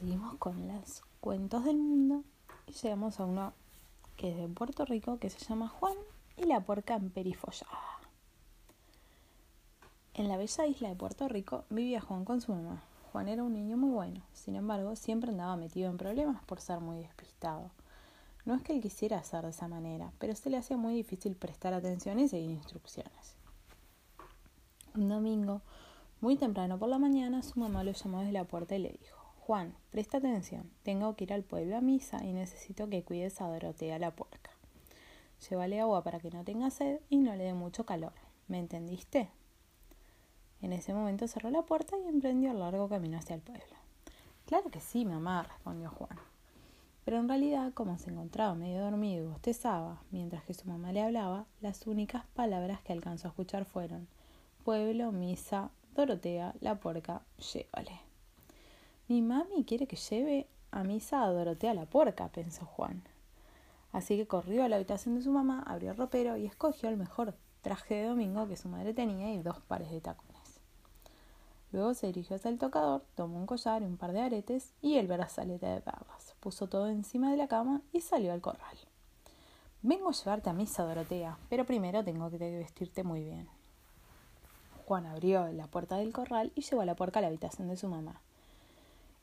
seguimos con los cuentos del mundo y llegamos a uno que es de Puerto Rico que se llama Juan y la puerca emperifollada. En la bella isla de Puerto Rico vivía Juan con su mamá. Juan era un niño muy bueno, sin embargo siempre andaba metido en problemas por ser muy despistado. No es que él quisiera hacer de esa manera, pero se le hacía muy difícil prestar atención y seguir instrucciones. Un domingo, muy temprano por la mañana, su mamá lo llamó desde la puerta y le dijo Juan, presta atención, tengo que ir al pueblo a misa y necesito que cuides a Dorotea la puerca. Llévale agua para que no tenga sed y no le dé mucho calor. ¿Me entendiste? En ese momento cerró la puerta y emprendió el largo camino hacia el pueblo. Claro que sí, mamá, respondió Juan. Pero en realidad, como se encontraba medio dormido y bostezaba mientras que su mamá le hablaba, las únicas palabras que alcanzó a escuchar fueron pueblo, misa, Dorotea, la puerca, llévale. Mi mami quiere que lleve a misa a Dorotea la puerca, pensó Juan. Así que corrió a la habitación de su mamá, abrió el ropero y escogió el mejor traje de domingo que su madre tenía y dos pares de tacones. Luego se dirigió hacia el tocador, tomó un collar y un par de aretes y el brazalete de perlas. Puso todo encima de la cama y salió al corral. Vengo a llevarte a misa, Dorotea, pero primero tengo que vestirte muy bien. Juan abrió la puerta del corral y llevó a la puerca a la habitación de su mamá.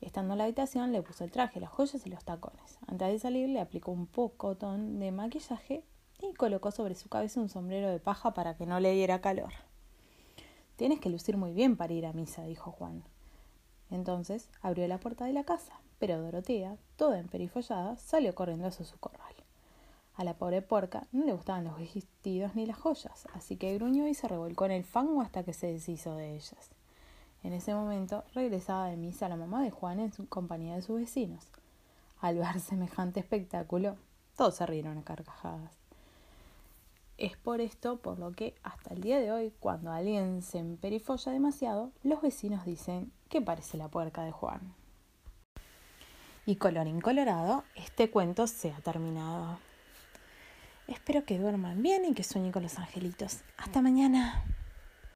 Estando en la habitación, le puso el traje, las joyas y los tacones. Antes de salir, le aplicó un pocotón de maquillaje y colocó sobre su cabeza un sombrero de paja para que no le diera calor. Tienes que lucir muy bien para ir a misa, dijo Juan. Entonces abrió la puerta de la casa, pero Dorotea, toda emperifollada, salió corriendo hacia su corral. A la pobre porca no le gustaban los vestidos ni las joyas, así que gruñó y se revolcó en el fango hasta que se deshizo de ellas. En ese momento regresaba de misa la mamá de Juan en compañía de sus vecinos. Al ver semejante espectáculo, todos se rieron a carcajadas. Es por esto por lo que hasta el día de hoy, cuando alguien se emperifolla demasiado, los vecinos dicen que parece la puerca de Juan. Y colorín colorado, este cuento se ha terminado. Espero que duerman bien y que sueñen con los angelitos. Hasta mañana.